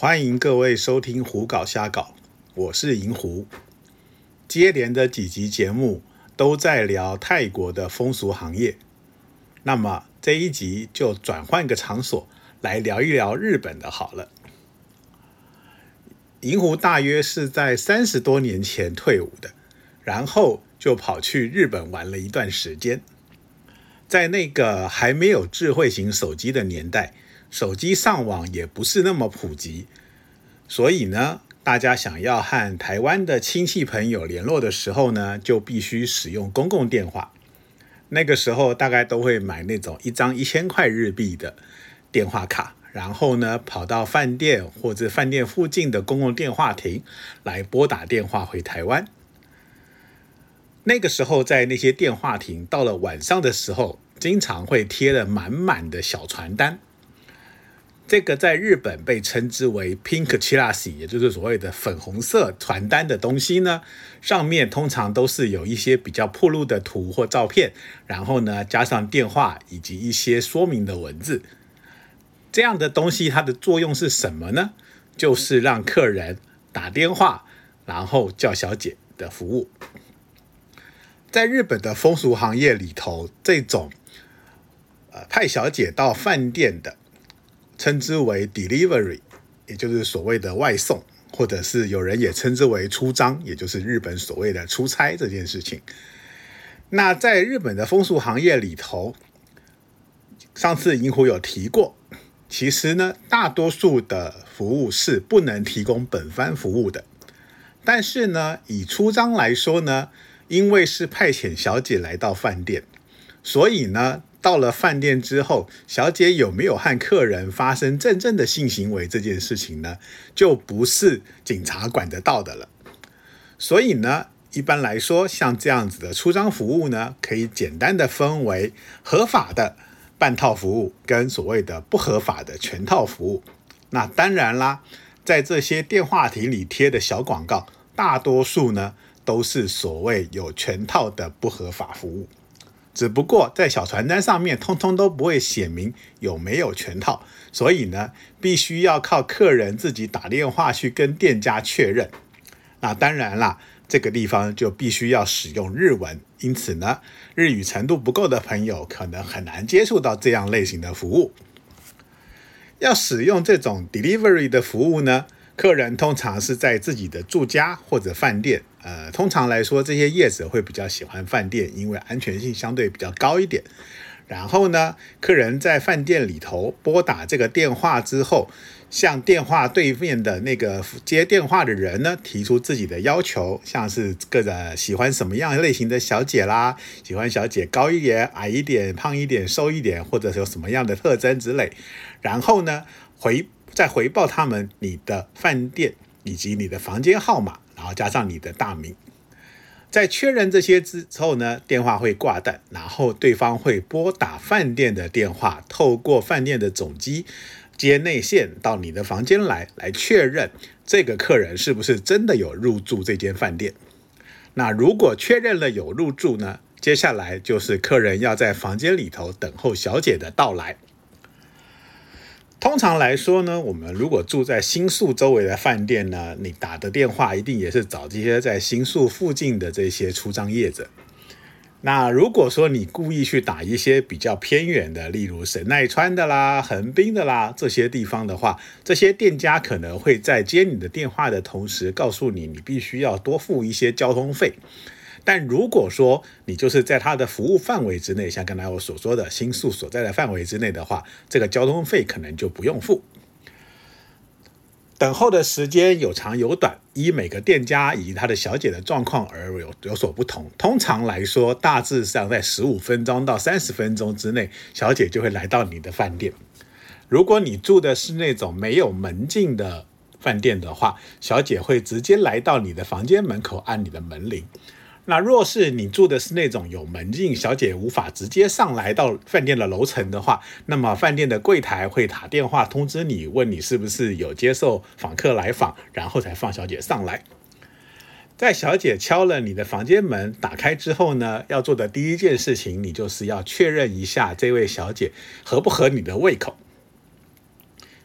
欢迎各位收听《胡搞瞎搞》，我是银狐。接连的几集节目都在聊泰国的风俗行业，那么这一集就转换个场所来聊一聊日本的好了。银狐大约是在三十多年前退伍的，然后就跑去日本玩了一段时间。在那个还没有智慧型手机的年代。手机上网也不是那么普及，所以呢，大家想要和台湾的亲戚朋友联络的时候呢，就必须使用公共电话。那个时候大概都会买那种一张一千块日币的电话卡，然后呢，跑到饭店或者饭店附近的公共电话亭来拨打电话回台湾。那个时候在那些电话亭，到了晚上的时候，经常会贴了满满的小传单。这个在日本被称之为 pink chirashi，也就是所谓的粉红色传单的东西呢，上面通常都是有一些比较破露的图或照片，然后呢加上电话以及一些说明的文字。这样的东西它的作用是什么呢？就是让客人打电话，然后叫小姐的服务。在日本的风俗行业里头，这种呃派小姐到饭店的。称之为 delivery，也就是所谓的外送，或者是有人也称之为出张，也就是日本所谓的出差这件事情。那在日本的风俗行业里头，上次银狐有提过，其实呢，大多数的服务是不能提供本番服务的。但是呢，以出张来说呢，因为是派遣小姐来到饭店，所以呢。到了饭店之后，小姐有没有和客人发生真正的性行为这件事情呢？就不是警察管得到的了。所以呢，一般来说，像这样子的出张服务呢，可以简单的分为合法的半套服务跟所谓的不合法的全套服务。那当然啦，在这些电话亭里贴的小广告，大多数呢都是所谓有全套的不合法服务。只不过在小传单上面，通通都不会写明有没有全套，所以呢，必须要靠客人自己打电话去跟店家确认。那当然啦，这个地方就必须要使用日文，因此呢，日语程度不够的朋友可能很难接触到这样类型的服务。要使用这种 delivery 的服务呢？客人通常是在自己的住家或者饭店，呃，通常来说，这些业者会比较喜欢饭店，因为安全性相对比较高一点。然后呢，客人在饭店里头拨打这个电话之后，向电话对面的那个接电话的人呢提出自己的要求，像是各个喜欢什么样类型的小姐啦，喜欢小姐高一点、矮一点、胖一点、瘦一点，或者有什么样的特征之类。然后呢，回。再回报他们你的饭店以及你的房间号码，然后加上你的大名。在确认这些之后呢，电话会挂断，然后对方会拨打饭店的电话，透过饭店的总机接内线到你的房间来，来确认这个客人是不是真的有入住这间饭店。那如果确认了有入住呢，接下来就是客人要在房间里头等候小姐的到来。通常来说呢，我们如果住在新宿周围的饭店呢，你打的电话一定也是找这些在新宿附近的这些出张业者。那如果说你故意去打一些比较偏远的，例如神奈川的啦、横滨的啦这些地方的话，这些店家可能会在接你的电话的同时，告诉你你必须要多付一些交通费。但如果说你就是在他的服务范围之内，像刚才我所说的新宿所在的范围之内的话，这个交通费可能就不用付。等候的时间有长有短，依每个店家以及他的小姐的状况而有有所不同。通常来说，大致上在十五分钟到三十分钟之内，小姐就会来到你的饭店。如果你住的是那种没有门禁的饭店的话，小姐会直接来到你的房间门口按你的门铃。那若是你住的是那种有门禁，小姐无法直接上来到饭店的楼层的话，那么饭店的柜台会打电话通知你，问你是不是有接受访客来访，然后才放小姐上来。在小姐敲了你的房间门打开之后呢，要做的第一件事情，你就是要确认一下这位小姐合不合你的胃口。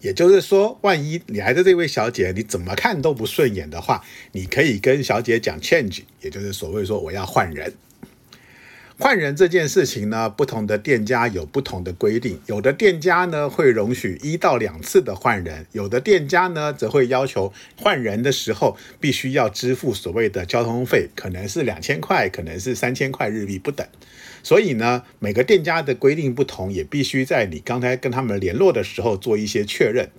也就是说，万一你来的这位小姐你怎么看都不顺眼的话，你可以跟小姐讲 change，也就是所谓说我要换人。换人这件事情呢，不同的店家有不同的规定。有的店家呢会容许一到两次的换人，有的店家呢则会要求换人的时候必须要支付所谓的交通费，可能是两千块，可能是三千块日币不等。所以呢，每个店家的规定不同，也必须在你刚才跟他们联络的时候做一些确认。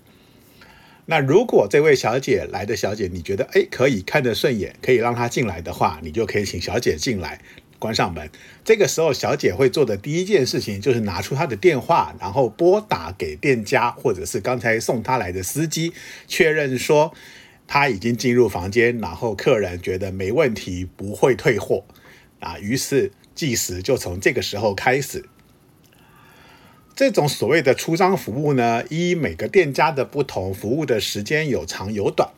那如果这位小姐来的小姐，你觉得哎可以看得顺眼，可以让她进来的话，你就可以请小姐进来。关上门，这个时候小姐会做的第一件事情就是拿出她的电话，然后拨打给店家或者是刚才送她来的司机，确认说她已经进入房间，然后客人觉得没问题，不会退货啊。于是计时就从这个时候开始。这种所谓的出张服务呢，依每个店家的不同，服务的时间有长有短。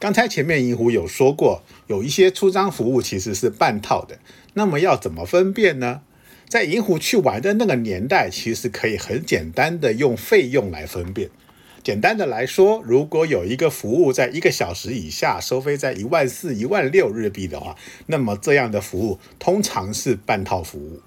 刚才前面银狐有说过，有一些出张服务其实是半套的。那么要怎么分辨呢？在银狐去玩的那个年代，其实可以很简单的用费用来分辨。简单的来说，如果有一个服务在一个小时以下收费在一万四、一万六日币的话，那么这样的服务通常是半套服务。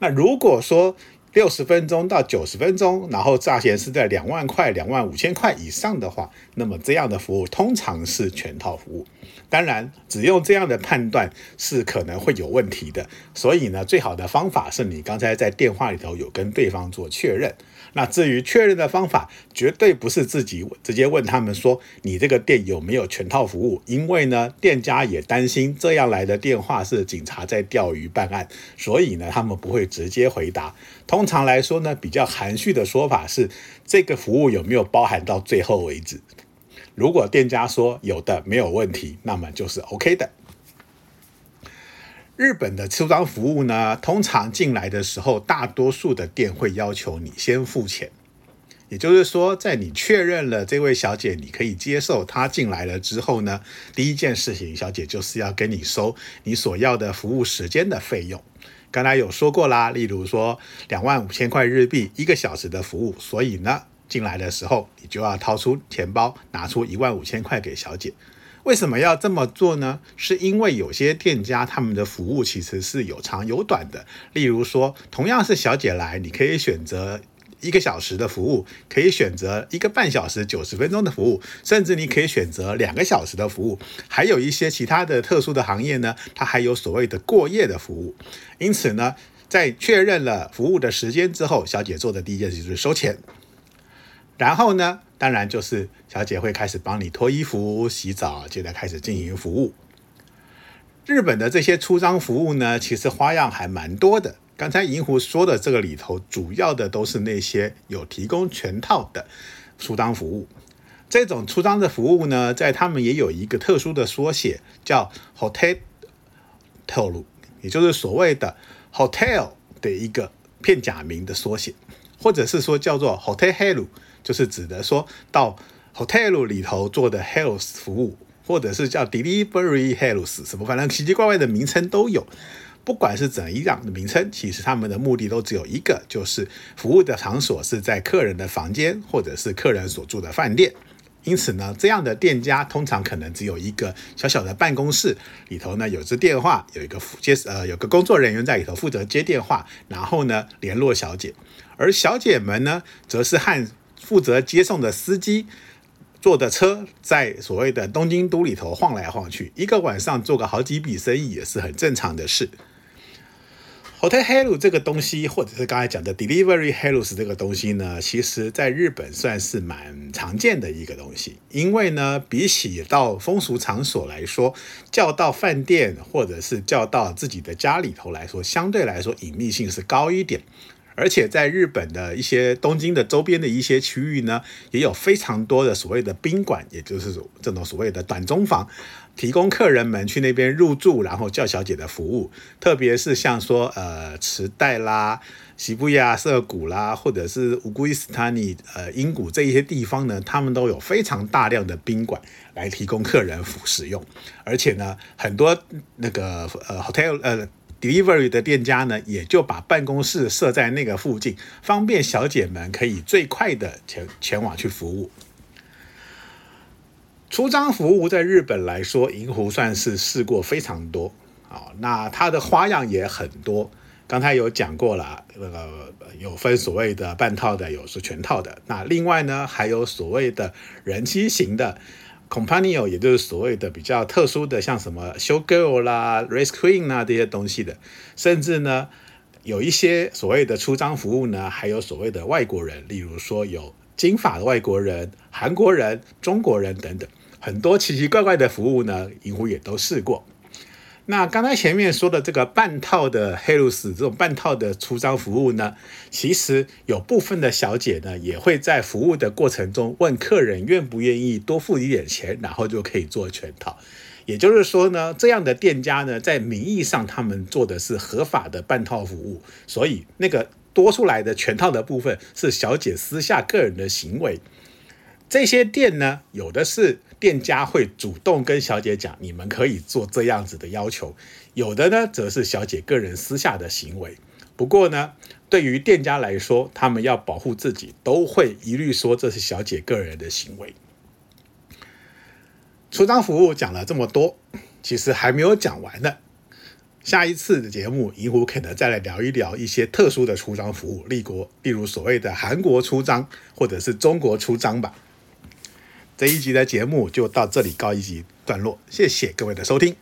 那如果说，六十分钟到九十分钟，然后价钱是在两万块、两万五千块以上的话，那么这样的服务通常是全套服务。当然，只用这样的判断是可能会有问题的。所以呢，最好的方法是你刚才在电话里头有跟对方做确认。那至于确认的方法，绝对不是自己直接问他们说你这个店有没有全套服务，因为呢，店家也担心这样来的电话是警察在钓鱼办案，所以呢，他们不会直接回答。通常来说呢，比较含蓄的说法是这个服务有没有包含到最后为止。如果店家说有的没有问题，那么就是 OK 的。日本的出张服务呢，通常进来的时候，大多数的店会要求你先付钱。也就是说，在你确认了这位小姐你可以接受她进来了之后呢，第一件事情，小姐就是要跟你收你所要的服务时间的费用。刚才有说过啦，例如说两万五千块日币一个小时的服务，所以呢，进来的时候你就要掏出钱包，拿出一万五千块给小姐。为什么要这么做呢？是因为有些店家他们的服务其实是有长有短的。例如说，同样是小姐来，你可以选择一个小时的服务，可以选择一个半小时九十分钟的服务，甚至你可以选择两个小时的服务。还有一些其他的特殊的行业呢，它还有所谓的过夜的服务。因此呢，在确认了服务的时间之后，小姐做的第一件事就是收钱。然后呢，当然就是小姐会开始帮你脱衣服、洗澡，接着开始进行服务。日本的这些出张服务呢，其实花样还蛮多的。刚才银狐说的这个里头，主要的都是那些有提供全套的出张服务。这种出张的服务呢，在他们也有一个特殊的缩写，叫 hotel，也就是所谓的 hotel 的一个片假名的缩写，或者是说叫做 hotel helu。就是指的说到 hotel 里头做的 health 服务，或者是叫 delivery health 什么，反正奇奇怪怪的名称都有。不管是怎样的名称，其实他们的目的都只有一个，就是服务的场所是在客人的房间，或者是客人所住的饭店。因此呢，这样的店家通常可能只有一个小小的办公室，里头呢有只电话，有一个接呃有个工作人员在里头负责接电话，然后呢联络小姐，而小姐们呢则是和负责接送的司机坐的车，在所谓的东京都里头晃来晃去，一个晚上做个好几笔生意也是很正常的事。Hotel Helu 这个东西，或者是刚才讲的 Delivery Helu 这个东西呢，其实在日本算是蛮常见的一个东西，因为呢，比起到风俗场所来说，叫到饭店或者是叫到自己的家里头来说，相对来说隐秘性是高一点。而且在日本的一些东京的周边的一些区域呢，也有非常多的所谓的宾馆，也就是这种所谓的短中房，提供客人们去那边入住，然后叫小姐的服务。特别是像说呃池袋啦、西布亚涩谷啦，或者是乌龟斯坦尼呃英谷这一些地方呢，他们都有非常大量的宾馆来提供客人服使用。而且呢，很多那个呃 hotel 呃。Delivery 的店家呢，也就把办公室设在那个附近，方便小姐们可以最快的前前往去服务。出张服务在日本来说，银湖算是试过非常多啊，那它的花样也很多。刚才有讲过了，那个有分所谓的半套的，有是全套的。那另外呢，还有所谓的人机型的 companion，也就是所谓的比较特殊的，像什么 show girl 啦、race queen 啦这些东西的。甚至呢，有一些所谓的出张服务呢，还有所谓的外国人，例如说有金发的外国人、韩国人、中国人等等，很多奇奇怪怪的服务呢，银狐也都试过。那刚才前面说的这个半套的黑露丝这种半套的出张服务呢，其实有部分的小姐呢，也会在服务的过程中问客人愿不愿意多付一点钱，然后就可以做全套。也就是说呢，这样的店家呢，在名义上他们做的是合法的半套服务，所以那个多出来的全套的部分是小姐私下个人的行为。这些店呢，有的是店家会主动跟小姐讲，你们可以做这样子的要求；有的呢，则是小姐个人私下的行为。不过呢，对于店家来说，他们要保护自己，都会一律说这是小姐个人的行为。出张服务讲了这么多，其实还没有讲完呢。下一次的节目，银湖可能再来聊一聊一些特殊的出张服务，例国，例如所谓的韩国出张，或者是中国出张吧。这一集的节目就到这里告一集段落，谢谢各位的收听。